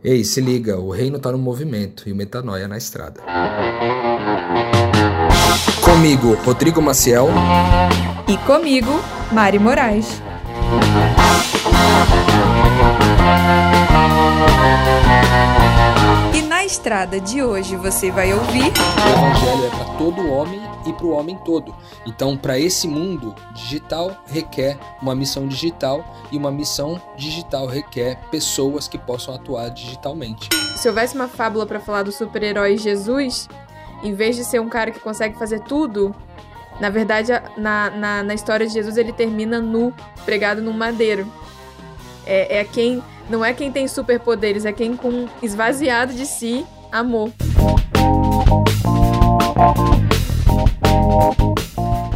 Ei, se liga, o reino tá no movimento e o metanoia na estrada. Comigo, Rodrigo Maciel. E comigo, Mari Moraes. Estrada de hoje você vai ouvir. O evangelho é para todo homem e para o homem todo. Então, para esse mundo digital requer uma missão digital e uma missão digital requer pessoas que possam atuar digitalmente. Se houvesse uma fábula para falar do super-herói Jesus, em vez de ser um cara que consegue fazer tudo, na verdade, na, na, na história de Jesus ele termina nu, pregado num madeiro. É, é quem não é quem tem superpoderes, é quem com esvaziado de si amor.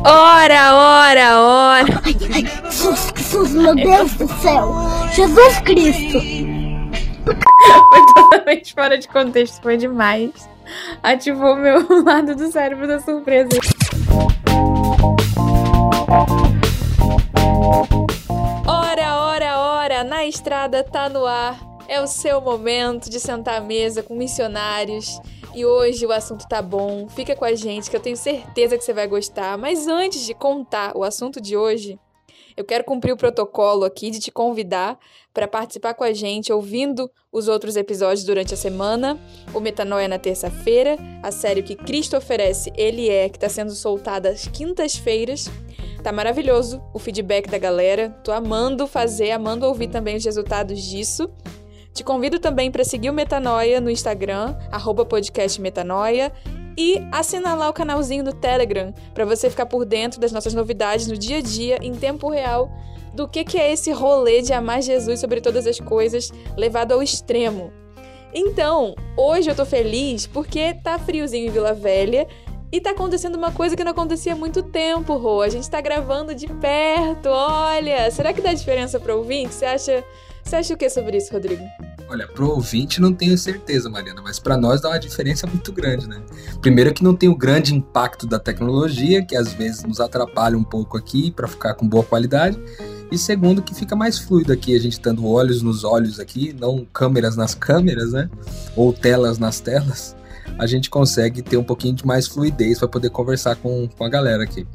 Ora, ora, ora. Ai, ai, Jesus, Jesus, meu Deus do céu. Jesus Cristo. Foi totalmente fora de contexto, foi demais. Ativou meu lado do cérebro da surpresa. Na estrada tá no ar. É o seu momento de sentar à mesa com missionários. E hoje o assunto tá bom. Fica com a gente que eu tenho certeza que você vai gostar. Mas antes de contar o assunto de hoje, eu quero cumprir o protocolo aqui de te convidar para participar com a gente, ouvindo os outros episódios durante a semana. O Metanoia na terça-feira, a série que Cristo oferece, Ele é, que está sendo soltada às quintas-feiras. Tá maravilhoso o feedback da galera. Tô amando fazer, amando ouvir também os resultados disso. Te convido também para seguir o Metanoia no Instagram, @podcastmetanoia e assinar lá o canalzinho no Telegram para você ficar por dentro das nossas novidades no dia a dia, em tempo real, do que, que é esse rolê de amar Jesus sobre todas as coisas levado ao extremo. Então, hoje eu tô feliz porque tá friozinho em Vila Velha e tá acontecendo uma coisa que não acontecia há muito tempo, Rô. A gente tá gravando de perto, olha. Será que dá diferença para ouvinte? Você acha, você acha o que sobre isso, Rodrigo? Olha, pro ouvinte não tenho certeza, Mariana, mas para nós dá uma diferença muito grande, né? Primeiro que não tem o grande impacto da tecnologia, que às vezes nos atrapalha um pouco aqui para ficar com boa qualidade. E segundo que fica mais fluido aqui, a gente tendo olhos nos olhos aqui, não câmeras nas câmeras, né? Ou telas nas telas a gente consegue ter um pouquinho de mais fluidez para poder conversar com, com a galera aqui.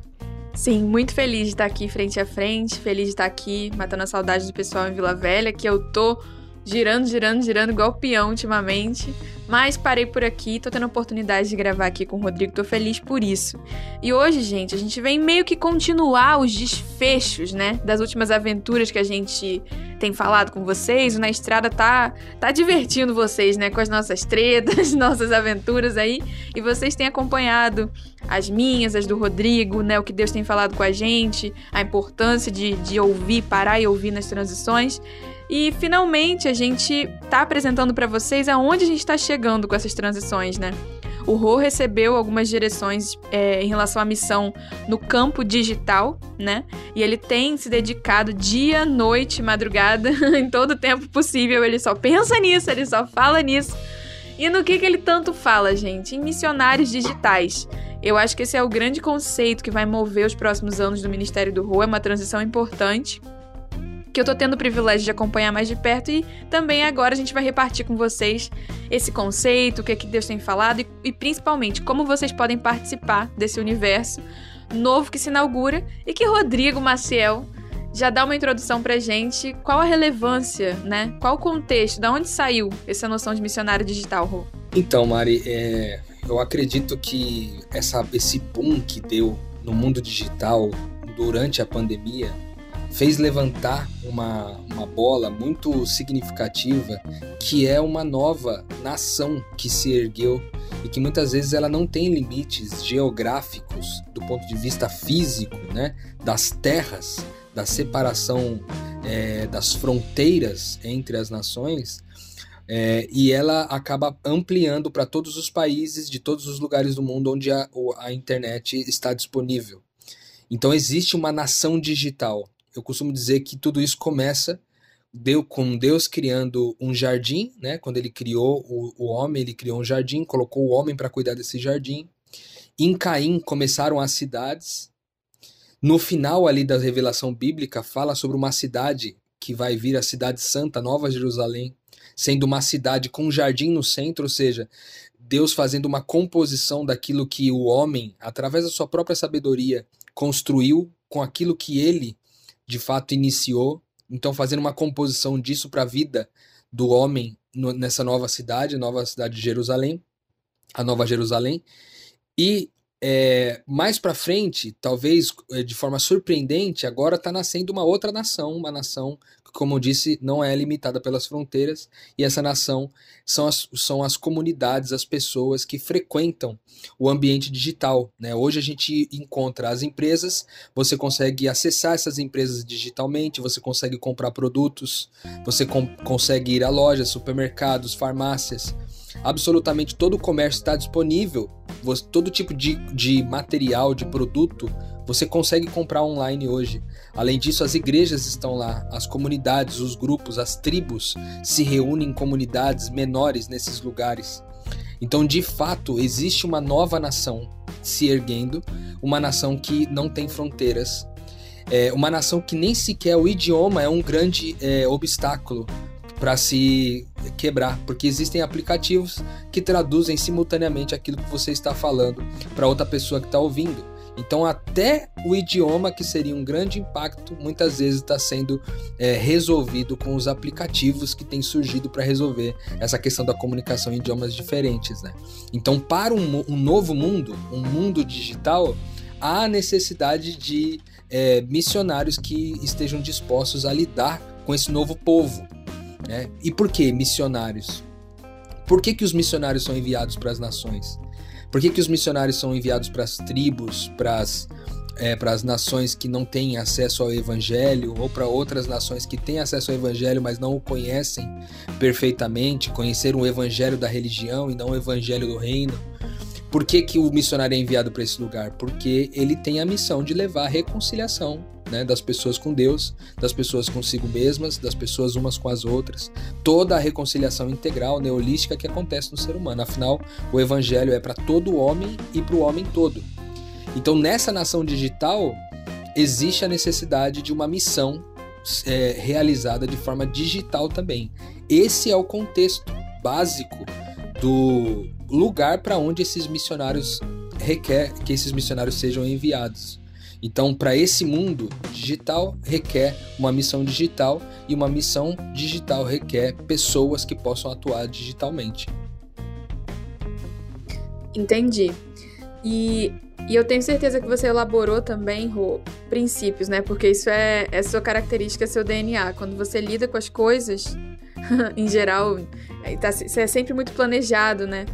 Sim, muito feliz de estar aqui frente a frente, feliz de estar aqui matando a saudade do pessoal em Vila Velha, que eu tô girando, girando, girando igual peão ultimamente. Mas parei por aqui, tô tendo a oportunidade de gravar aqui com o Rodrigo, tô feliz por isso. E hoje, gente, a gente vem meio que continuar os desfechos, né, das últimas aventuras que a gente tem falado com vocês. O Na Estrada tá, tá divertindo vocês, né, com as nossas tretas, nossas aventuras aí. E vocês têm acompanhado as minhas, as do Rodrigo, né, o que Deus tem falado com a gente, a importância de, de ouvir, parar e ouvir nas transições. E finalmente a gente tá apresentando para vocês aonde a gente está chegando com essas transições, né? O Rô recebeu algumas direções é, em relação à missão no campo digital, né? E ele tem se dedicado dia, noite, madrugada, em todo o tempo possível. Ele só pensa nisso, ele só fala nisso. E no que, que ele tanto fala, gente? Em missionários digitais. Eu acho que esse é o grande conceito que vai mover os próximos anos do Ministério do Rô. É uma transição importante que eu tô tendo o privilégio de acompanhar mais de perto e também agora a gente vai repartir com vocês esse conceito, o que, é que Deus tem falado e, e principalmente como vocês podem participar desse universo novo que se inaugura e que Rodrigo Maciel já dá uma introdução pra gente. Qual a relevância, né? Qual o contexto? Da onde saiu essa noção de missionário digital, Rô? Então, Mari, é, eu acredito que essa, esse boom que deu no mundo digital durante a pandemia fez levantar uma, uma bola muito significativa que é uma nova nação que se ergueu e que muitas vezes ela não tem limites geográficos do ponto de vista físico, né, das terras, da separação é, das fronteiras entre as nações, é, e ela acaba ampliando para todos os países de todos os lugares do mundo onde a, a internet está disponível. Então existe uma nação digital eu costumo dizer que tudo isso começa deu com Deus criando um jardim, né? Quando ele criou o, o homem, ele criou um jardim, colocou o homem para cuidar desse jardim. Em Caim começaram as cidades. No final ali da revelação bíblica fala sobre uma cidade que vai vir a cidade santa, Nova Jerusalém, sendo uma cidade com um jardim no centro, ou seja, Deus fazendo uma composição daquilo que o homem, através da sua própria sabedoria, construiu com aquilo que ele de fato iniciou. Então, fazendo uma composição disso para a vida do homem no, nessa nova cidade, nova cidade de Jerusalém, a Nova Jerusalém. E é, mais para frente, talvez é, de forma surpreendente, agora está nascendo uma outra nação, uma nação que, como eu disse, não é limitada pelas fronteiras, e essa nação são as, são as comunidades, as pessoas que frequentam o ambiente digital. Né? Hoje a gente encontra as empresas, você consegue acessar essas empresas digitalmente, você consegue comprar produtos, você com, consegue ir a lojas, supermercados, farmácias absolutamente todo o comércio está disponível, você, todo tipo de, de material, de produto, você consegue comprar online hoje. Além disso, as igrejas estão lá, as comunidades, os grupos, as tribos se reúnem em comunidades menores nesses lugares. Então, de fato, existe uma nova nação se erguendo, uma nação que não tem fronteiras, é uma nação que nem sequer o idioma é um grande é, obstáculo para se quebrar, porque existem aplicativos que traduzem simultaneamente aquilo que você está falando para outra pessoa que está ouvindo. Então, até o idioma, que seria um grande impacto, muitas vezes está sendo é, resolvido com os aplicativos que têm surgido para resolver essa questão da comunicação em idiomas diferentes. Né? Então, para um, um novo mundo, um mundo digital, há necessidade de é, missionários que estejam dispostos a lidar com esse novo povo. Né? E por que missionários? Por que, que os missionários são enviados para as nações? Por que, que os missionários são enviados para as tribos, para as é, para as nações que não têm acesso ao Evangelho, ou para outras nações que têm acesso ao Evangelho, mas não o conhecem perfeitamente, conhecer o Evangelho da religião e não o Evangelho do reino. Por que, que o missionário é enviado para esse lugar? Porque ele tem a missão de levar a reconciliação né, das pessoas com Deus, das pessoas consigo mesmas, das pessoas umas com as outras, toda a reconciliação integral, neolística que acontece no ser humano. Afinal, o evangelho é para todo homem e para o homem todo. Então, nessa nação digital, existe a necessidade de uma missão é, realizada de forma digital também. Esse é o contexto básico do lugar para onde esses missionários requer que esses missionários sejam enviados. Então, para esse mundo digital, requer uma missão digital e uma missão digital requer pessoas que possam atuar digitalmente. Entendi. E, e eu tenho certeza que você elaborou também, Rô, princípios, né? Porque isso é, é sua característica, é seu DNA. Quando você lida com as coisas, em geral, é, tá, é sempre muito planejado, né?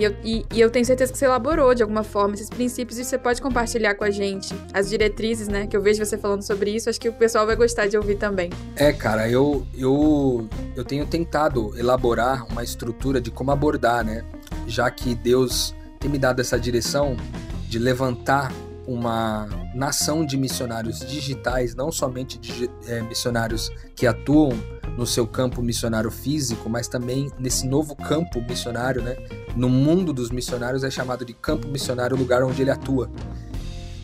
E eu, e, e eu tenho certeza que você elaborou de alguma forma esses princípios e você pode compartilhar com a gente as diretrizes, né? Que eu vejo você falando sobre isso, acho que o pessoal vai gostar de ouvir também. É, cara, eu, eu, eu tenho tentado elaborar uma estrutura de como abordar, né? Já que Deus tem me dado essa direção de levantar uma nação de missionários digitais, não somente de, é, missionários que atuam no seu campo missionário físico, mas também nesse novo campo missionário, né? No mundo dos missionários é chamado de campo missionário, o lugar onde ele atua.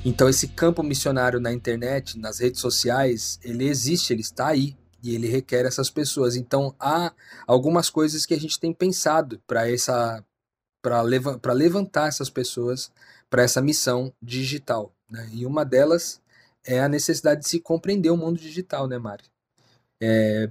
Então esse campo missionário na internet, nas redes sociais, ele existe, ele está aí e ele requer essas pessoas. Então há algumas coisas que a gente tem pensado para essa para leva, levantar essas pessoas para essa missão digital, né? E uma delas é a necessidade de se compreender o mundo digital, né, Mari? É,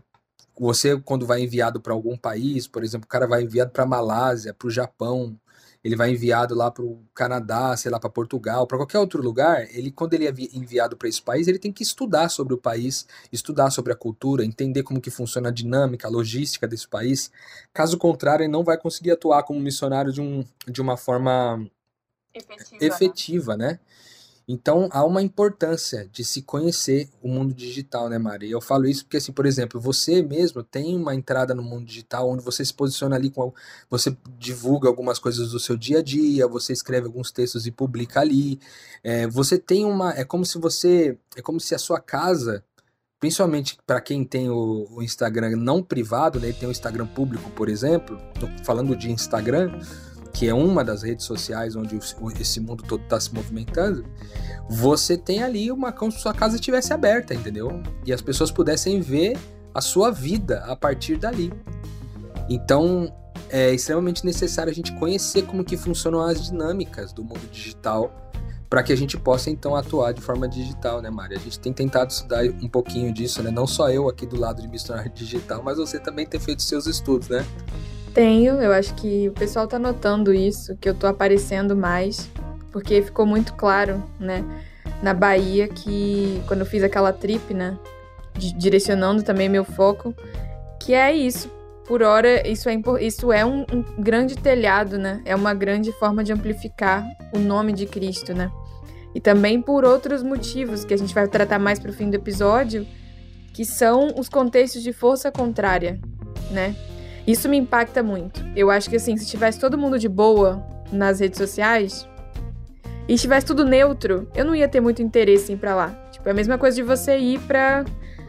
você, quando vai enviado para algum país, por exemplo, o cara vai enviado para Malásia, para o Japão, ele vai enviado lá para o Canadá, sei lá, para Portugal, para qualquer outro lugar, ele quando ele é enviado para esse país, ele tem que estudar sobre o país, estudar sobre a cultura, entender como que funciona a dinâmica, a logística desse país. Caso contrário, ele não vai conseguir atuar como missionário de, um, de uma forma efetiva, né? efetiva né? né? Então há uma importância de se conhecer o mundo digital, né, Mari? Eu falo isso porque, assim, por exemplo, você mesmo tem uma entrada no mundo digital onde você se posiciona ali com. Você divulga algumas coisas do seu dia a dia, você escreve alguns textos e publica ali. É, você tem uma. É como se você. É como se a sua casa. Principalmente para quem tem o, o, Instagram não privado, né? Tem o Instagram público, por exemplo. Falando de Instagram que é uma das redes sociais onde esse mundo todo está se movimentando, você tem ali uma como se sua casa estivesse aberta, entendeu? E as pessoas pudessem ver a sua vida a partir dali. Então, é extremamente necessário a gente conhecer como que funcionam as dinâmicas do mundo digital para que a gente possa então atuar de forma digital, né, Mari? A gente tem tentado estudar um pouquinho disso, né? Não só eu aqui do lado de missionário digital, mas você também tem feito seus estudos, né? Tenho, eu acho que o pessoal tá notando isso, que eu tô aparecendo mais, porque ficou muito claro, né, na Bahia que quando eu fiz aquela trip, né, direcionando também meu foco, que é isso. Por hora, isso é, isso é um, um grande telhado, né? É uma grande forma de amplificar o nome de Cristo, né? E também por outros motivos que a gente vai tratar mais para o fim do episódio, que são os contextos de força contrária, né? Isso me impacta muito. Eu acho que assim, se tivesse todo mundo de boa nas redes sociais e estivesse tudo neutro, eu não ia ter muito interesse em ir para lá. Tipo, é a mesma coisa de você ir para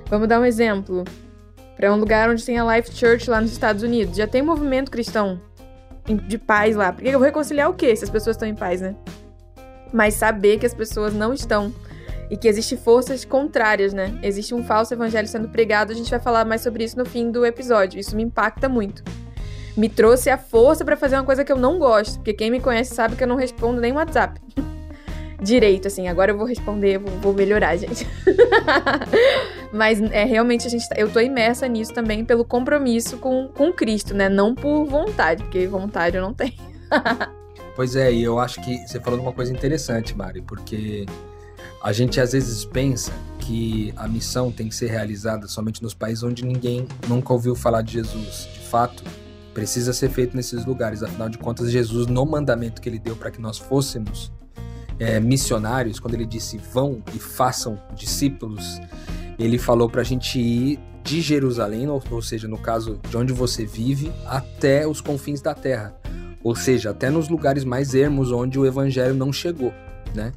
Vamos dar um exemplo. Para um lugar onde tem a Life Church lá nos Estados Unidos. Já tem um movimento cristão de paz lá. Porque eu vou reconciliar o quê se as pessoas estão em paz, né? Mas saber que as pessoas não estão. E que existem forças contrárias, né? Existe um falso evangelho sendo pregado. A gente vai falar mais sobre isso no fim do episódio. Isso me impacta muito. Me trouxe a força para fazer uma coisa que eu não gosto. Porque quem me conhece sabe que eu não respondo nem WhatsApp. direito, assim. Agora eu vou responder, vou, vou melhorar, gente. Mas é realmente a gente. Tá, eu tô imersa nisso também pelo compromisso com, com Cristo, né? Não por vontade, porque vontade eu não tenho. pois é, e eu acho que você falou uma coisa interessante, Mari, porque a gente às vezes pensa que a missão tem que ser realizada somente nos países onde ninguém nunca ouviu falar de Jesus. De fato, precisa ser feito nesses lugares. Afinal de contas, Jesus, no mandamento que ele deu para que nós fôssemos é, missionários, quando ele disse vão e façam discípulos, ele falou para a gente ir de Jerusalém, ou, ou seja, no caso de onde você vive, até os confins da terra. Ou seja, até nos lugares mais ermos onde o evangelho não chegou, né?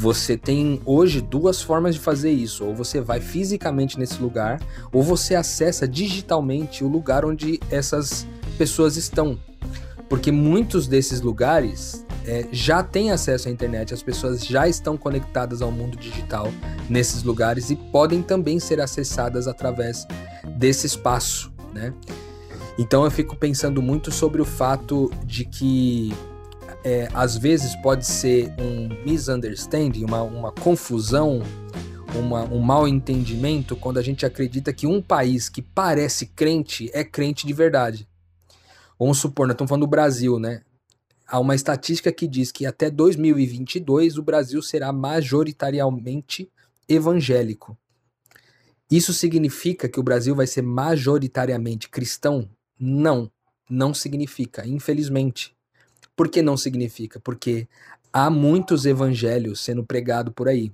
Você tem hoje duas formas de fazer isso. Ou você vai fisicamente nesse lugar, ou você acessa digitalmente o lugar onde essas pessoas estão. Porque muitos desses lugares é, já têm acesso à internet, as pessoas já estão conectadas ao mundo digital nesses lugares e podem também ser acessadas através desse espaço, né? Então eu fico pensando muito sobre o fato de que é, às vezes pode ser um misunderstanding, uma, uma confusão, uma, um mal entendimento quando a gente acredita que um país que parece crente é crente de verdade. Vamos supor, nós estamos falando do Brasil, né? há uma estatística que diz que até 2022 o Brasil será majoritariamente evangélico. Isso significa que o Brasil vai ser majoritariamente cristão? Não, não significa, infelizmente. Por que não significa? Porque há muitos evangelhos sendo pregados por aí.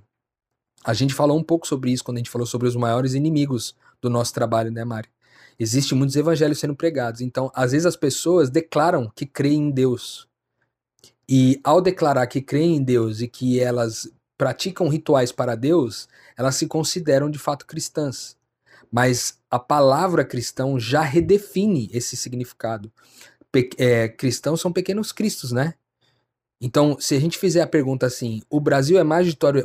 A gente falou um pouco sobre isso quando a gente falou sobre os maiores inimigos do nosso trabalho, né, Mari? Existem muitos evangelhos sendo pregados. Então, às vezes as pessoas declaram que creem em Deus, e ao declarar que creem em Deus e que elas praticam rituais para Deus, elas se consideram de fato cristãs. Mas a palavra cristão já redefine esse significado. É, cristãos são pequenos cristos, né? Então, se a gente fizer a pergunta assim, o Brasil é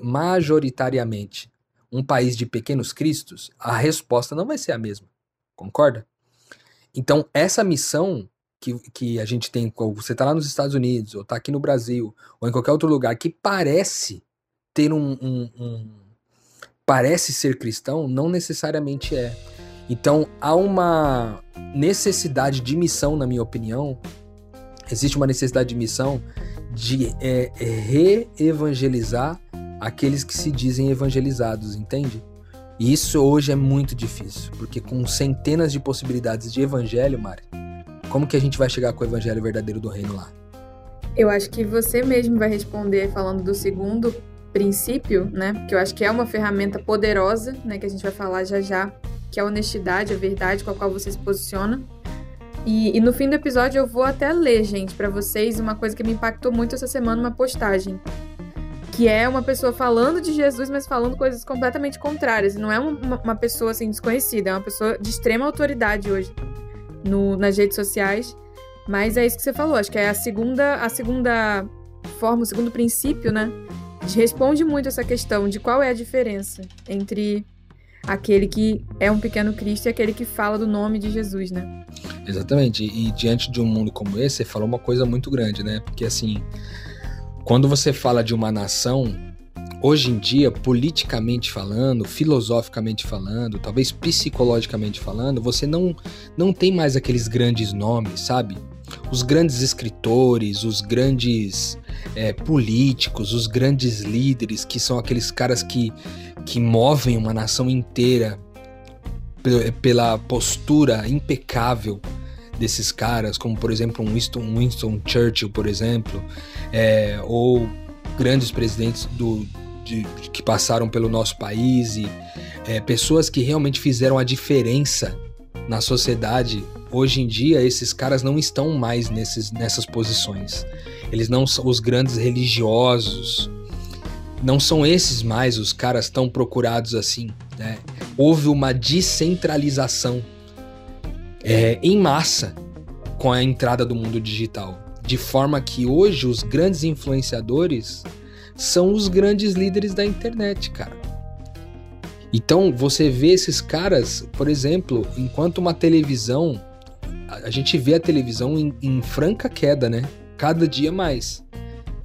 majoritariamente um país de pequenos cristos? A resposta não vai ser a mesma. Concorda? Então, essa missão que, que a gente tem, você está lá nos Estados Unidos, ou está aqui no Brasil, ou em qualquer outro lugar, que parece ter um, um, um parece ser cristão, não necessariamente é. Então há uma necessidade de missão, na minha opinião. Existe uma necessidade de missão de é, é, re-evangelizar aqueles que se dizem evangelizados, entende? E isso hoje é muito difícil, porque com centenas de possibilidades de evangelho, Mari, como que a gente vai chegar com o evangelho verdadeiro do reino lá? Eu acho que você mesmo vai responder falando do segundo princípio, né? Que eu acho que é uma ferramenta poderosa, né? Que a gente vai falar já já, que é a honestidade, a verdade com a qual você se posiciona. E, e no fim do episódio eu vou até ler, gente, para vocês uma coisa que me impactou muito essa semana, uma postagem. Que é uma pessoa falando de Jesus, mas falando coisas completamente contrárias. Não é uma, uma pessoa assim desconhecida, é uma pessoa de extrema autoridade hoje no, nas redes sociais. Mas é isso que você falou, acho que é a segunda, a segunda forma, o segundo princípio, né? Responde muito essa questão de qual é a diferença entre aquele que é um pequeno Cristo e aquele que fala do nome de Jesus, né? Exatamente. E, diante de um mundo como esse, você falou uma coisa muito grande, né? Porque assim, quando você fala de uma nação, hoje em dia, politicamente falando, filosoficamente falando, talvez psicologicamente falando, você não, não tem mais aqueles grandes nomes, sabe? Os grandes escritores, os grandes é, políticos, os grandes líderes, que são aqueles caras que, que movem uma nação inteira pela postura impecável desses caras, como por exemplo um Winston, Winston Churchill, por exemplo, é, ou grandes presidentes do, de, que passaram pelo nosso país e é, pessoas que realmente fizeram a diferença na sociedade. Hoje em dia, esses caras não estão mais nesses, nessas posições. Eles não são os grandes religiosos. Não são esses mais os caras tão procurados assim. Né? Houve uma descentralização é, em massa com a entrada do mundo digital. De forma que hoje os grandes influenciadores são os grandes líderes da internet, cara. Então você vê esses caras, por exemplo, enquanto uma televisão, a gente vê a televisão em, em franca queda, né? Cada dia mais.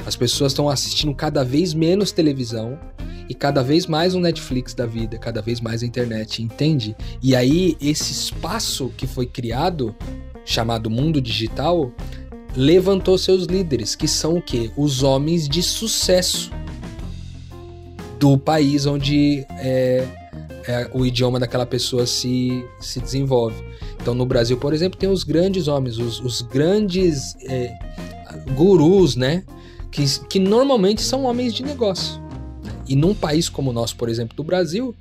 As pessoas estão assistindo cada vez menos televisão e cada vez mais o Netflix da vida, cada vez mais a internet, entende? E aí esse espaço que foi criado, chamado mundo digital, levantou seus líderes, que são o quê? Os homens de sucesso do país onde é, é, o idioma daquela pessoa se, se desenvolve. Então, no Brasil, por exemplo, tem os grandes homens, os, os grandes é, gurus, né? Que, que normalmente são homens de negócio. E num país como o nosso, por exemplo, do Brasil,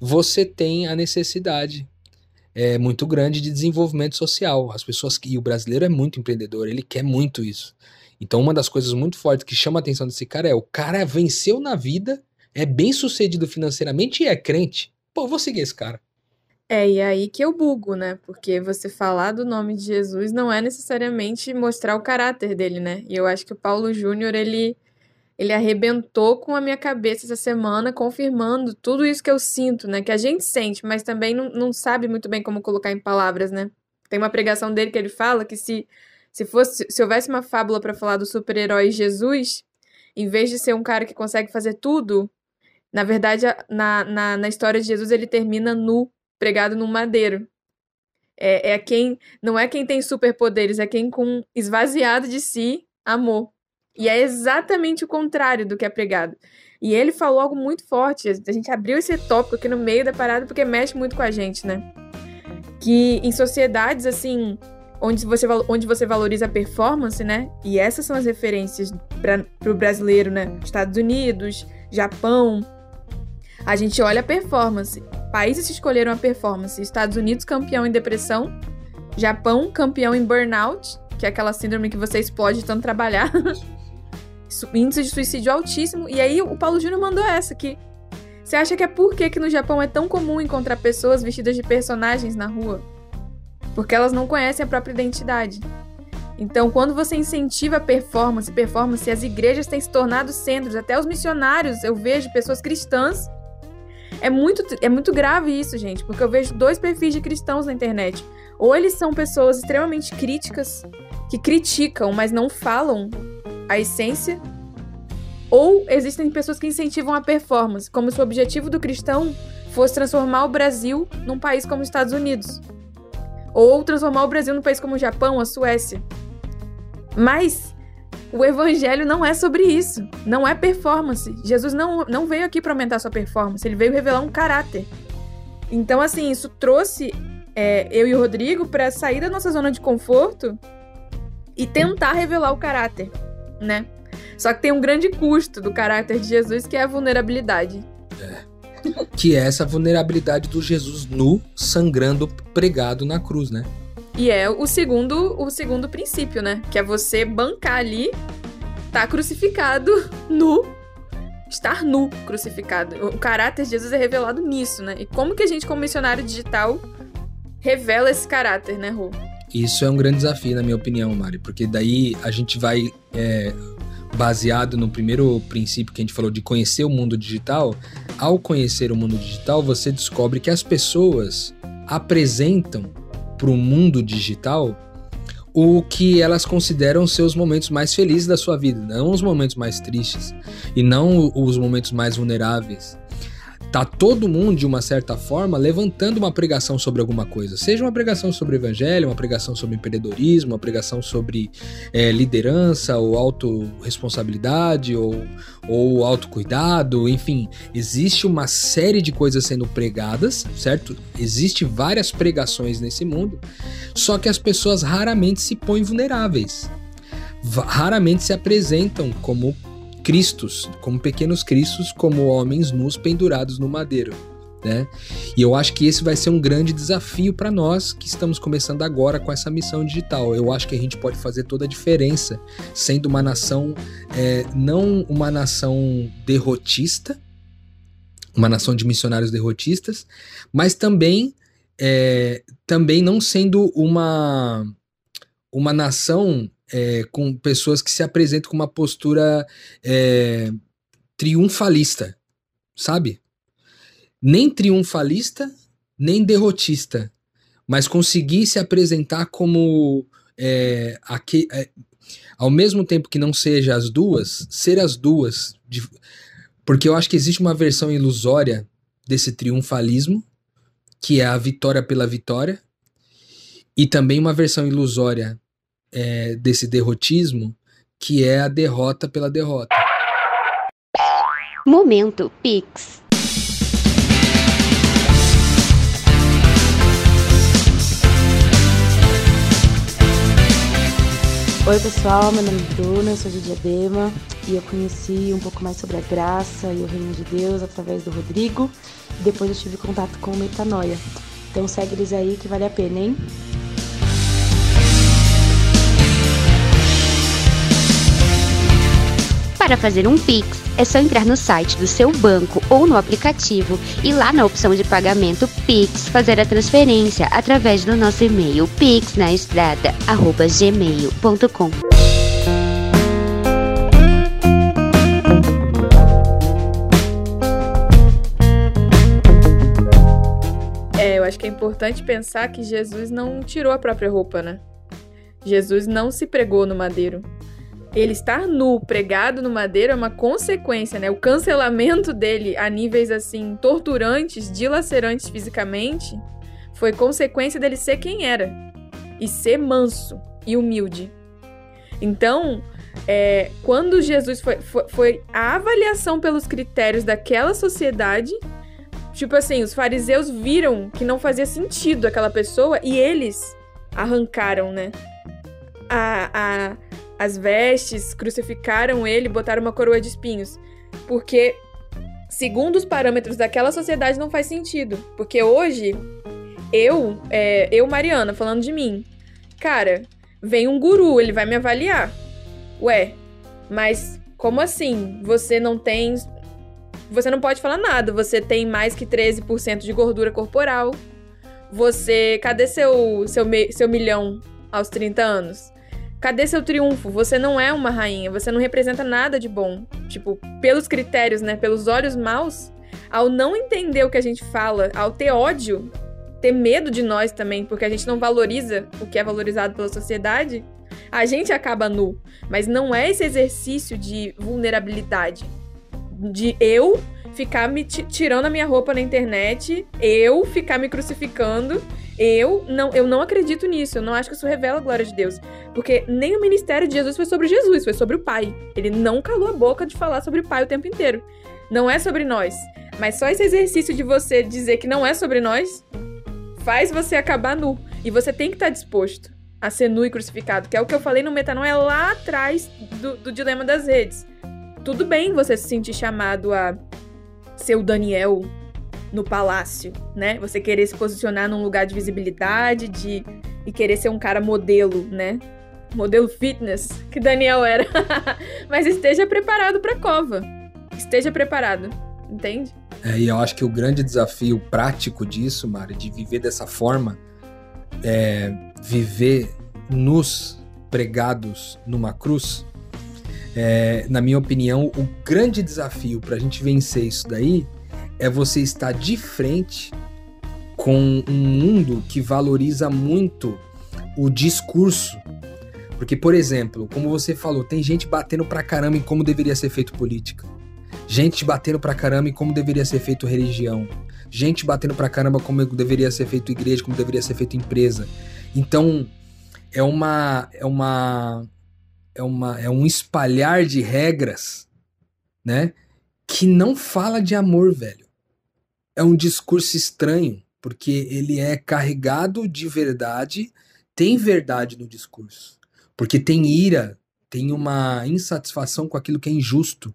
você tem a necessidade é, muito grande de desenvolvimento social. As pessoas que. E o brasileiro é muito empreendedor, ele quer muito isso. Então, uma das coisas muito fortes que chama a atenção desse cara é: o cara venceu na vida, é bem sucedido financeiramente e é crente. Pô, vou seguir esse cara. É, e é aí que eu bugo, né? Porque você falar do nome de Jesus não é necessariamente mostrar o caráter dele, né? E eu acho que o Paulo Júnior, ele ele arrebentou com a minha cabeça essa semana, confirmando tudo isso que eu sinto, né? Que a gente sente, mas também não, não sabe muito bem como colocar em palavras, né? Tem uma pregação dele que ele fala que se, se, fosse, se houvesse uma fábula para falar do super-herói Jesus, em vez de ser um cara que consegue fazer tudo, na verdade, na, na, na história de Jesus, ele termina nu, pregado num madeiro. É, é quem. Não é quem tem superpoderes, é quem com esvaziado de si amor. E é exatamente o contrário do que é pregado. E ele falou algo muito forte. A gente abriu esse tópico aqui no meio da parada porque mexe muito com a gente, né? Que em sociedades assim, onde você, onde você valoriza a performance, né? E essas são as referências para o brasileiro, né? Estados Unidos, Japão. A gente olha a performance. Países escolheram a performance. Estados Unidos, campeão em depressão. Japão, campeão em burnout, que é aquela síndrome que você explode tanto trabalhar. índice de suicídio altíssimo. E aí o Paulo Júnior mandou essa aqui. Você acha que é por que, que no Japão é tão comum encontrar pessoas vestidas de personagens na rua? Porque elas não conhecem a própria identidade. Então, quando você incentiva a performance, performance, as igrejas têm se tornado centros, até os missionários, eu vejo pessoas cristãs. É muito, é muito grave isso, gente, porque eu vejo dois perfis de cristãos na internet. Ou eles são pessoas extremamente críticas, que criticam, mas não falam a essência, ou existem pessoas que incentivam a performance, como se o objetivo do cristão fosse transformar o Brasil num país como os Estados Unidos, ou transformar o Brasil num país como o Japão, a Suécia. Mas o evangelho não é sobre isso, não é performance. Jesus não, não veio aqui para aumentar sua performance, ele veio revelar um caráter. Então, assim, isso trouxe é, eu e o Rodrigo para sair da nossa zona de conforto e tentar revelar o caráter né? Só que tem um grande custo do caráter de Jesus, que é a vulnerabilidade. É. Que é essa vulnerabilidade do Jesus nu, sangrando, pregado na cruz, né? E é o segundo, o segundo princípio, né? Que é você bancar ali, tá crucificado, nu, estar nu crucificado. O caráter de Jesus é revelado nisso, né? E como que a gente, como missionário digital, revela esse caráter, né, Rô? Isso é um grande desafio, na minha opinião, Mari, porque daí a gente vai, é, baseado no primeiro princípio que a gente falou de conhecer o mundo digital. Ao conhecer o mundo digital, você descobre que as pessoas apresentam para o mundo digital o que elas consideram seus momentos mais felizes da sua vida, não os momentos mais tristes e não os momentos mais vulneráveis tá todo mundo, de uma certa forma, levantando uma pregação sobre alguma coisa. Seja uma pregação sobre evangelho, uma pregação sobre empreendedorismo, uma pregação sobre é, liderança, ou autorresponsabilidade, ou, ou autocuidado, enfim. Existe uma série de coisas sendo pregadas, certo? Existe várias pregações nesse mundo, só que as pessoas raramente se põem vulneráveis. Raramente se apresentam como cristos, como pequenos cristos, como homens nus pendurados no madeiro. Né? E eu acho que esse vai ser um grande desafio para nós que estamos começando agora com essa missão digital. Eu acho que a gente pode fazer toda a diferença sendo uma nação, é, não uma nação derrotista, uma nação de missionários derrotistas, mas também, é, também não sendo uma, uma nação é, com pessoas que se apresentam com uma postura é, triunfalista, sabe? Nem triunfalista, nem derrotista, mas conseguir se apresentar como é, aqui, é, ao mesmo tempo que não seja as duas, ser as duas, de, porque eu acho que existe uma versão ilusória desse triunfalismo, que é a vitória pela vitória, e também uma versão ilusória é, desse derrotismo, que é a derrota pela derrota. Momento Pix. Oi pessoal, meu nome é Bruna, eu sou de Diadema e eu conheci um pouco mais sobre a graça e o reino de Deus através do Rodrigo. Depois eu tive contato com o Metanoia. Então segue eles aí que vale a pena, hein? Para fazer um Pix, é só entrar no site do seu banco ou no aplicativo e lá na opção de pagamento Pix fazer a transferência através do nosso e-mail pixnaestrada@gmail.com. É, eu acho que é importante pensar que Jesus não tirou a própria roupa, né? Jesus não se pregou no madeiro ele estar nu, pregado no madeiro, é uma consequência, né? O cancelamento dele a níveis assim torturantes, dilacerantes fisicamente, foi consequência dele ser quem era e ser manso e humilde. Então, é, quando Jesus foi, foi, foi a avaliação pelos critérios daquela sociedade, tipo assim, os fariseus viram que não fazia sentido aquela pessoa e eles arrancaram, né? A, a, as vestes, crucificaram ele, botaram uma coroa de espinhos. Porque, segundo os parâmetros daquela sociedade, não faz sentido. Porque hoje, eu, é, eu, Mariana, falando de mim, cara, vem um guru, ele vai me avaliar. Ué, mas como assim? Você não tem. Você não pode falar nada. Você tem mais que 13% de gordura corporal. Você. Cadê seu, seu, seu milhão aos 30 anos? Cadê seu triunfo? Você não é uma rainha, você não representa nada de bom. Tipo, pelos critérios, né? Pelos olhos maus, ao não entender o que a gente fala, ao ter ódio, ter medo de nós também, porque a gente não valoriza o que é valorizado pela sociedade, a gente acaba nu. Mas não é esse exercício de vulnerabilidade. De eu ficar me tirando a minha roupa na internet, eu ficar me crucificando eu não, eu não acredito nisso. Eu não acho que isso revela a glória de Deus. Porque nem o ministério de Jesus foi sobre Jesus, foi sobre o Pai. Ele não calou a boca de falar sobre o Pai o tempo inteiro. Não é sobre nós. Mas só esse exercício de você dizer que não é sobre nós faz você acabar nu. E você tem que estar disposto a ser nu e crucificado, que é o que eu falei no Metanoia lá atrás do, do dilema das redes. Tudo bem você se sentir chamado a ser o Daniel no palácio, né? Você querer se posicionar num lugar de visibilidade, de e querer ser um cara modelo, né? Modelo fitness, que Daniel era. Mas esteja preparado para cova. Esteja preparado, entende? É, e eu acho que o grande desafio prático disso, Mari, de viver dessa forma, é viver nos pregados numa cruz. É, na minha opinião, o grande desafio para a gente vencer isso daí é você estar de frente com um mundo que valoriza muito o discurso. Porque, por exemplo, como você falou, tem gente batendo pra caramba em como deveria ser feito política. Gente batendo pra caramba em como deveria ser feito religião. Gente batendo pra caramba como deveria ser feito igreja, como deveria ser feito empresa. Então, é uma é uma é uma é um espalhar de regras, né? Que não fala de amor, velho. É um discurso estranho, porque ele é carregado de verdade, tem verdade no discurso. Porque tem ira, tem uma insatisfação com aquilo que é injusto.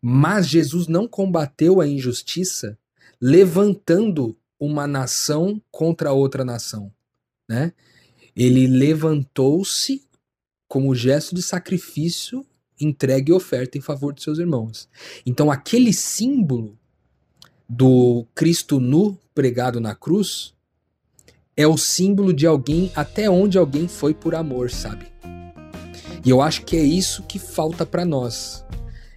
Mas Jesus não combateu a injustiça levantando uma nação contra outra nação, né? Ele levantou-se como gesto de sacrifício, entregue e oferta em favor de seus irmãos. Então aquele símbolo do Cristo nu pregado na cruz é o símbolo de alguém até onde alguém foi por amor, sabe? E eu acho que é isso que falta para nós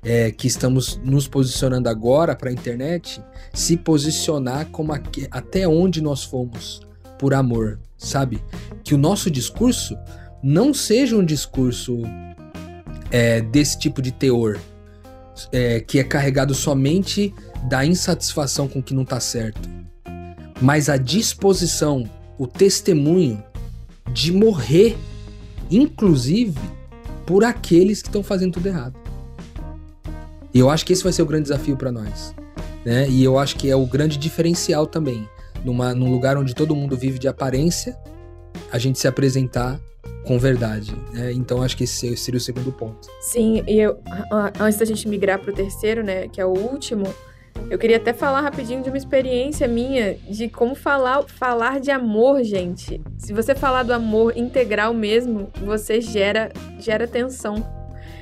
é, que estamos nos posicionando agora para a internet, se posicionar como aqui, até onde nós fomos por amor, sabe? Que o nosso discurso não seja um discurso é, desse tipo de teor, é, que é carregado somente da insatisfação com o que não está certo, mas a disposição, o testemunho de morrer, inclusive por aqueles que estão fazendo tudo errado. E eu acho que esse vai ser o grande desafio para nós. Né? E eu acho que é o grande diferencial também. Numa, num lugar onde todo mundo vive de aparência, a gente se apresentar com verdade. Né? Então acho que esse seria o segundo ponto. Sim, e eu, antes da gente migrar para o terceiro, né, que é o último, eu queria até falar rapidinho de uma experiência minha de como falar, falar de amor, gente. Se você falar do amor integral mesmo, você gera, gera tensão.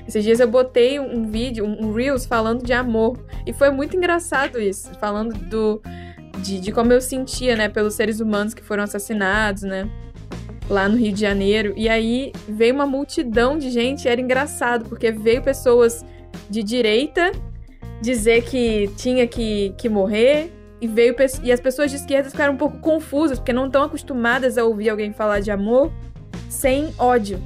Esses dias eu botei um vídeo, um Reels falando de amor. E foi muito engraçado isso. Falando do. De, de como eu sentia, né, pelos seres humanos que foram assassinados, né? Lá no Rio de Janeiro. E aí veio uma multidão de gente, era engraçado, porque veio pessoas de direita dizer que tinha que, que morrer, e veio e as pessoas de esquerda ficaram um pouco confusas, porque não estão acostumadas a ouvir alguém falar de amor sem ódio.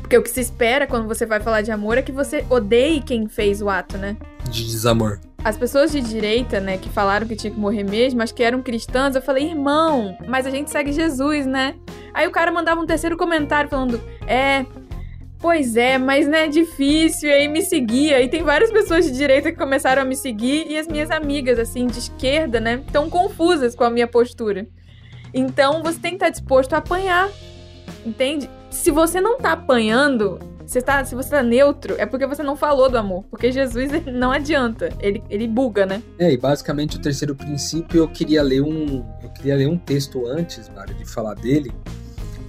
Porque o que se espera quando você vai falar de amor é que você odeie quem fez o ato, né? De desamor. As pessoas de direita, né, que falaram que tinha que morrer mesmo, mas que eram cristãs, eu falei, irmão, mas a gente segue Jesus, né? Aí o cara mandava um terceiro comentário falando, é, Pois é, mas né, é difícil, e aí me seguia. E tem várias pessoas de direita que começaram a me seguir, e as minhas amigas, assim, de esquerda, né, estão confusas com a minha postura. Então você tem que estar disposto a apanhar, entende? se você não tá apanhando, você tá, se você tá neutro, é porque você não falou do amor. Porque Jesus não adianta. Ele, ele buga, né? É, e basicamente o terceiro princípio eu queria ler um. Eu queria ler um texto antes, Mário, de falar dele.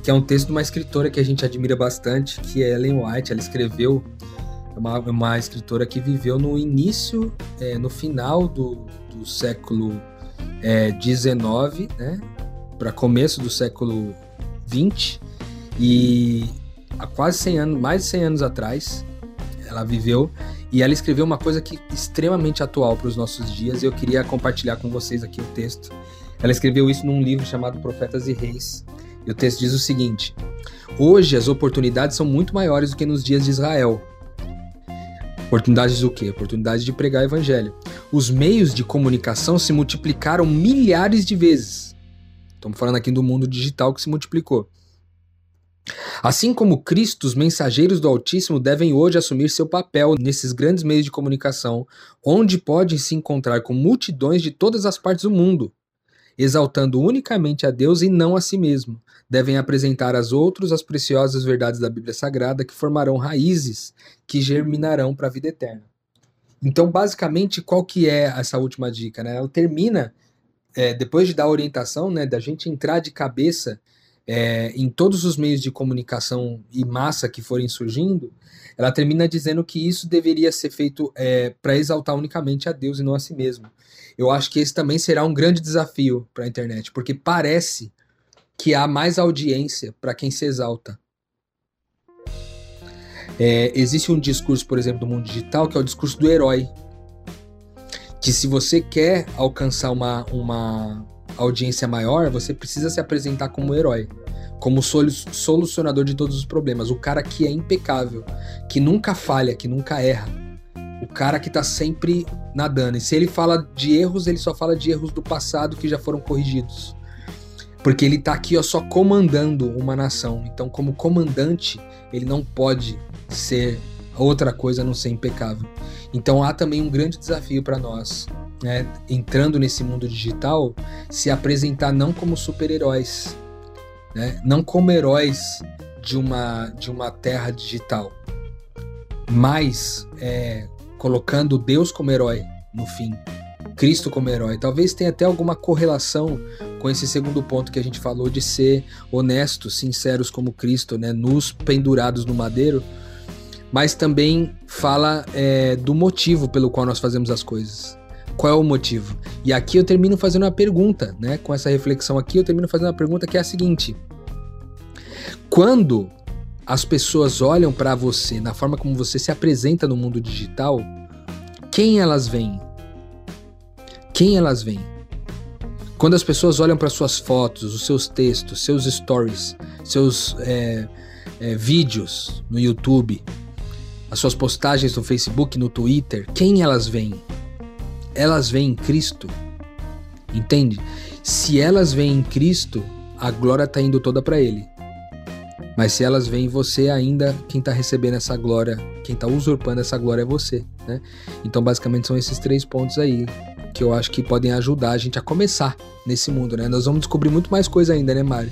Que é um texto de uma escritora que a gente admira bastante, que é Ellen White. Ela escreveu. É uma, uma escritora que viveu no início, é, no final do, do século XIX, é, né? Para começo do século XX e há quase 100 anos, mais de 100 anos atrás, ela viveu e ela escreveu uma coisa que extremamente atual para os nossos dias e eu queria compartilhar com vocês aqui o texto. Ela escreveu isso num livro chamado Profetas e Reis. E o texto diz o seguinte: Hoje as oportunidades são muito maiores do que nos dias de Israel. Oportunidades do quê? Oportunidade de pregar o evangelho. Os meios de comunicação se multiplicaram milhares de vezes. Estamos falando aqui do mundo digital que se multiplicou. Assim como Cristo, os mensageiros do Altíssimo devem hoje assumir seu papel nesses grandes meios de comunicação, onde podem se encontrar com multidões de todas as partes do mundo, exaltando unicamente a Deus e não a si mesmo. Devem apresentar aos outros as preciosas verdades da Bíblia Sagrada que formarão raízes que germinarão para a vida eterna. Então, basicamente, qual que é essa última dica? Né? Ela termina, é, depois de dar orientação, né, da gente entrar de cabeça é, em todos os meios de comunicação e massa que forem surgindo, ela termina dizendo que isso deveria ser feito é, para exaltar unicamente a Deus e não a si mesmo. Eu acho que esse também será um grande desafio para a internet, porque parece que há mais audiência para quem se exalta. É, existe um discurso, por exemplo, do mundo digital, que é o discurso do herói. Que se você quer alcançar uma, uma audiência maior, você precisa se apresentar como herói, como solucionador de todos os problemas, o cara que é impecável, que nunca falha, que nunca erra. O cara que tá sempre nadando. E se ele fala de erros, ele só fala de erros do passado que já foram corrigidos. Porque ele tá aqui ó, só comandando uma nação. Então, como comandante, ele não pode ser outra coisa a não ser impecável. Então há também um grande desafio para nós, né, entrando nesse mundo digital, se apresentar não como super-heróis, né, não como heróis de uma, de uma terra digital, mas é, colocando Deus como herói no fim, Cristo como herói. Talvez tenha até alguma correlação com esse segundo ponto que a gente falou de ser honestos, sinceros como Cristo, né, nos pendurados no madeiro, mas também fala é, do motivo pelo qual nós fazemos as coisas. Qual é o motivo? E aqui eu termino fazendo uma pergunta, né? Com essa reflexão aqui, eu termino fazendo uma pergunta que é a seguinte: quando as pessoas olham para você, na forma como você se apresenta no mundo digital, quem elas veem? Quem elas veem? Quando as pessoas olham para suas fotos, os seus textos, seus stories, seus é, é, vídeos no YouTube, as suas postagens no Facebook, no Twitter, quem elas veem? Elas veem Cristo. Entende? Se elas veem Cristo, a glória está indo toda para Ele. Mas se elas veem você ainda, quem está recebendo essa glória, quem está usurpando essa glória é você, né? Então, basicamente, são esses três pontos aí que eu acho que podem ajudar a gente a começar nesse mundo, né? Nós vamos descobrir muito mais coisa ainda, né, Mari?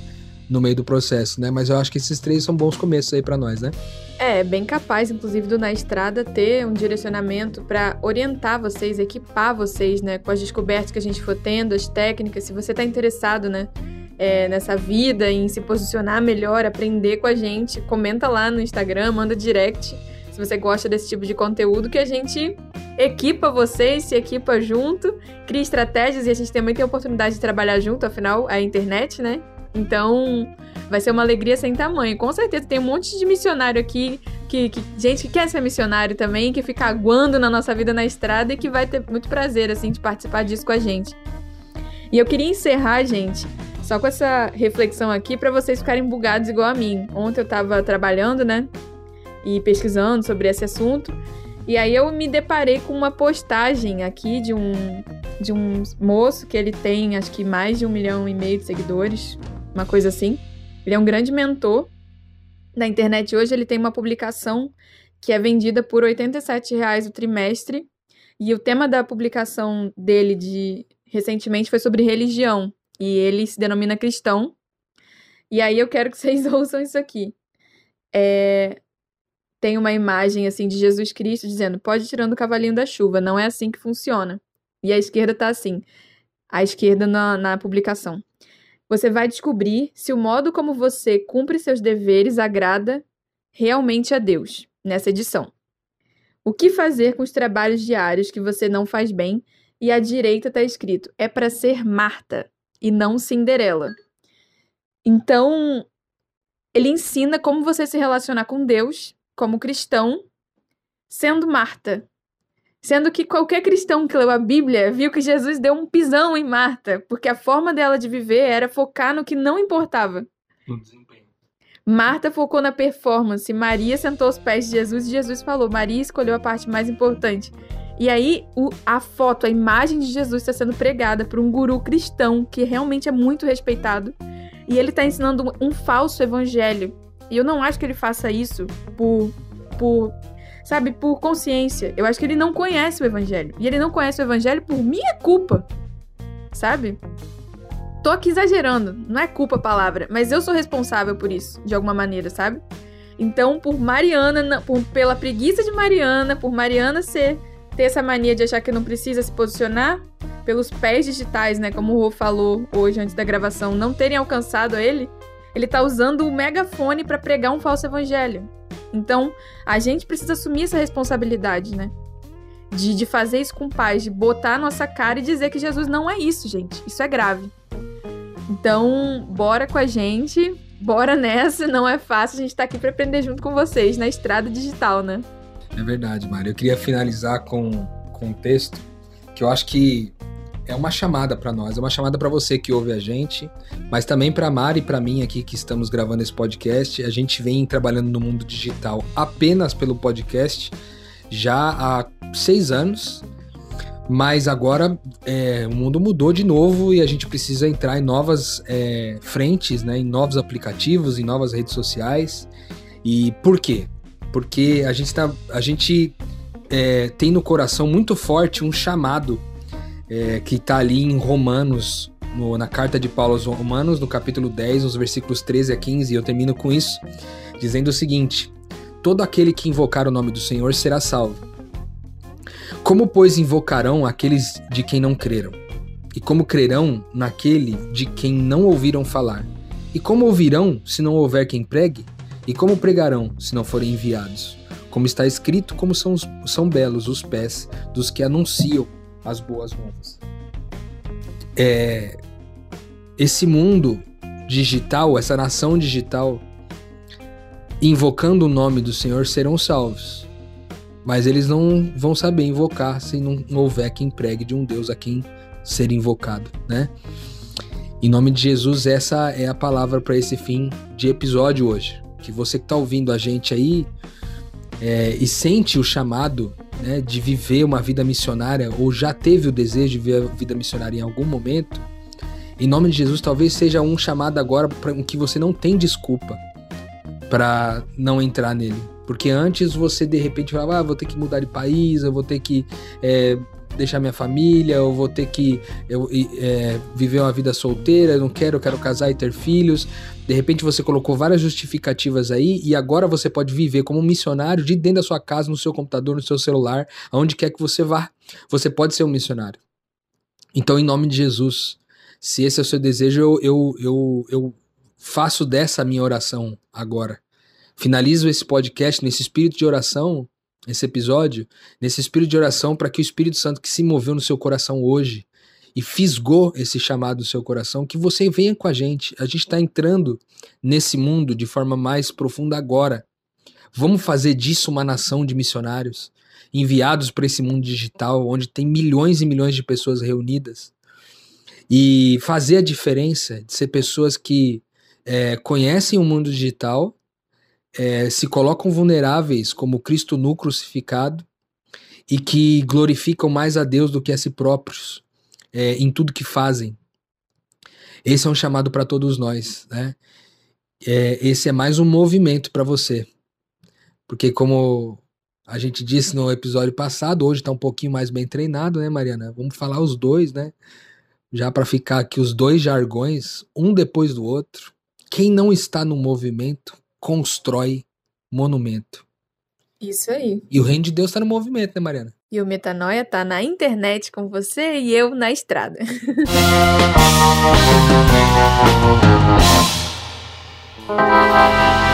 No meio do processo, né? Mas eu acho que esses três são bons começos aí para nós, né? É, bem capaz, inclusive, do Na Estrada ter um direcionamento para orientar vocês, equipar vocês, né, com as descobertas que a gente for tendo, as técnicas. Se você está interessado, né, é, nessa vida, em se posicionar melhor, aprender com a gente, comenta lá no Instagram, manda direct se você gosta desse tipo de conteúdo, que a gente equipa vocês, se equipa junto, cria estratégias e a gente também tem a oportunidade de trabalhar junto, afinal, a internet, né? Então, vai ser uma alegria sem tamanho. Com certeza tem um monte de missionário aqui, que, que, gente que quer ser missionário também, que fica aguando na nossa vida na estrada e que vai ter muito prazer, assim, de participar disso com a gente. E eu queria encerrar, gente, só com essa reflexão aqui para vocês ficarem bugados igual a mim. Ontem eu tava trabalhando, né? E pesquisando sobre esse assunto. E aí eu me deparei com uma postagem aqui de um, de um moço que ele tem acho que mais de um milhão e meio de seguidores, uma coisa assim. Ele é um grande mentor na internet hoje. Ele tem uma publicação que é vendida por 87 reais o trimestre. E o tema da publicação dele de recentemente foi sobre religião. E ele se denomina cristão. E aí eu quero que vocês ouçam isso aqui. É, tem uma imagem assim de Jesus Cristo dizendo: "Pode ir tirando o cavalinho da chuva, não é assim que funciona". E a esquerda tá assim, a esquerda na, na publicação. Você vai descobrir se o modo como você cumpre seus deveres agrada realmente a Deus nessa edição. O que fazer com os trabalhos diários que você não faz bem? E à direita está escrito: é para ser Marta e não Cinderela. Então, ele ensina como você se relacionar com Deus como cristão, sendo Marta, Sendo que qualquer cristão que leu a Bíblia viu que Jesus deu um pisão em Marta, porque a forma dela de viver era focar no que não importava. No desempenho. Marta focou na performance, Maria sentou aos pés de Jesus e Jesus falou: Maria escolheu a parte mais importante. E aí, o, a foto, a imagem de Jesus está sendo pregada por um guru cristão que realmente é muito respeitado. E ele está ensinando um, um falso evangelho. E eu não acho que ele faça isso por, por sabe, por consciência. Eu acho que ele não conhece o evangelho. E ele não conhece o evangelho por minha culpa, sabe? Tô aqui exagerando, não é culpa a palavra, mas eu sou responsável por isso, de alguma maneira, sabe? Então, por Mariana, por, pela preguiça de Mariana, por Mariana ser ter essa mania de achar que não precisa se posicionar, pelos pés digitais, né, como o Rô falou hoje antes da gravação, não terem alcançado ele, ele tá usando o megafone para pregar um falso evangelho. Então, a gente precisa assumir essa responsabilidade, né? De, de fazer isso com paz, de botar a nossa cara e dizer que Jesus não é isso, gente. Isso é grave. Então, bora com a gente, bora nessa. Não é fácil, a gente tá aqui para aprender junto com vocês na estrada digital, né? É verdade, Mário. Eu queria finalizar com, com um texto que eu acho que é uma chamada para nós, é uma chamada para você que ouve a gente, mas também para Mari e para mim aqui que estamos gravando esse podcast. A gente vem trabalhando no mundo digital apenas pelo podcast já há seis anos, mas agora é, o mundo mudou de novo e a gente precisa entrar em novas é, frentes, né, em novos aplicativos, em novas redes sociais. E por quê? Porque a gente, tá, a gente é, tem no coração muito forte um chamado é, que está ali em Romanos, no, na carta de Paulo aos Romanos, no capítulo 10, nos versículos 13 a 15, e eu termino com isso, dizendo o seguinte: Todo aquele que invocar o nome do Senhor será salvo. Como, pois, invocarão aqueles de quem não creram? E como crerão naquele de quem não ouviram falar? E como ouvirão se não houver quem pregue? E como pregarão se não forem enviados? Como está escrito, como são, são belos os pés dos que anunciam as boas novas. É, esse mundo digital, essa nação digital, invocando o nome do Senhor, serão salvos. Mas eles não vão saber invocar se não houver quem pregue de um Deus a quem ser invocado, né? Em nome de Jesus, essa é a palavra para esse fim de episódio hoje. Que você que está ouvindo a gente aí é, e sente o chamado né, de viver uma vida missionária ou já teve o desejo de viver a vida missionária em algum momento, em nome de Jesus, talvez seja um chamado agora para que você não tem desculpa para não entrar nele. Porque antes você de repente falava, ah, vou ter que mudar de país, eu vou ter que é, deixar minha família, eu vou ter que eu, é, viver uma vida solteira, eu não quero, eu quero casar e ter filhos. De repente você colocou várias justificativas aí e agora você pode viver como um missionário de dentro da sua casa, no seu computador, no seu celular, aonde quer que você vá. Você pode ser um missionário. Então, em nome de Jesus, se esse é o seu desejo, eu, eu, eu, eu faço dessa a minha oração agora. Finalizo esse podcast nesse espírito de oração esse episódio, nesse espírito de oração, para que o Espírito Santo que se moveu no seu coração hoje e fisgou esse chamado no seu coração, que você venha com a gente. A gente está entrando nesse mundo de forma mais profunda agora. Vamos fazer disso uma nação de missionários enviados para esse mundo digital, onde tem milhões e milhões de pessoas reunidas. E fazer a diferença de ser pessoas que é, conhecem o mundo digital é, se colocam vulneráveis como Cristo nu crucificado e que glorificam mais a Deus do que a si próprios é, em tudo que fazem. Esse é um chamado para todos nós, né? É, esse é mais um movimento para você, porque como a gente disse no episódio passado, hoje está um pouquinho mais bem treinado, né, Mariana? Vamos falar os dois, né? Já para ficar aqui os dois jargões, um depois do outro. Quem não está no movimento constrói monumento. Isso aí. E o reino de Deus está no movimento, né, Mariana? E o Metanoia tá na internet com você e eu na estrada.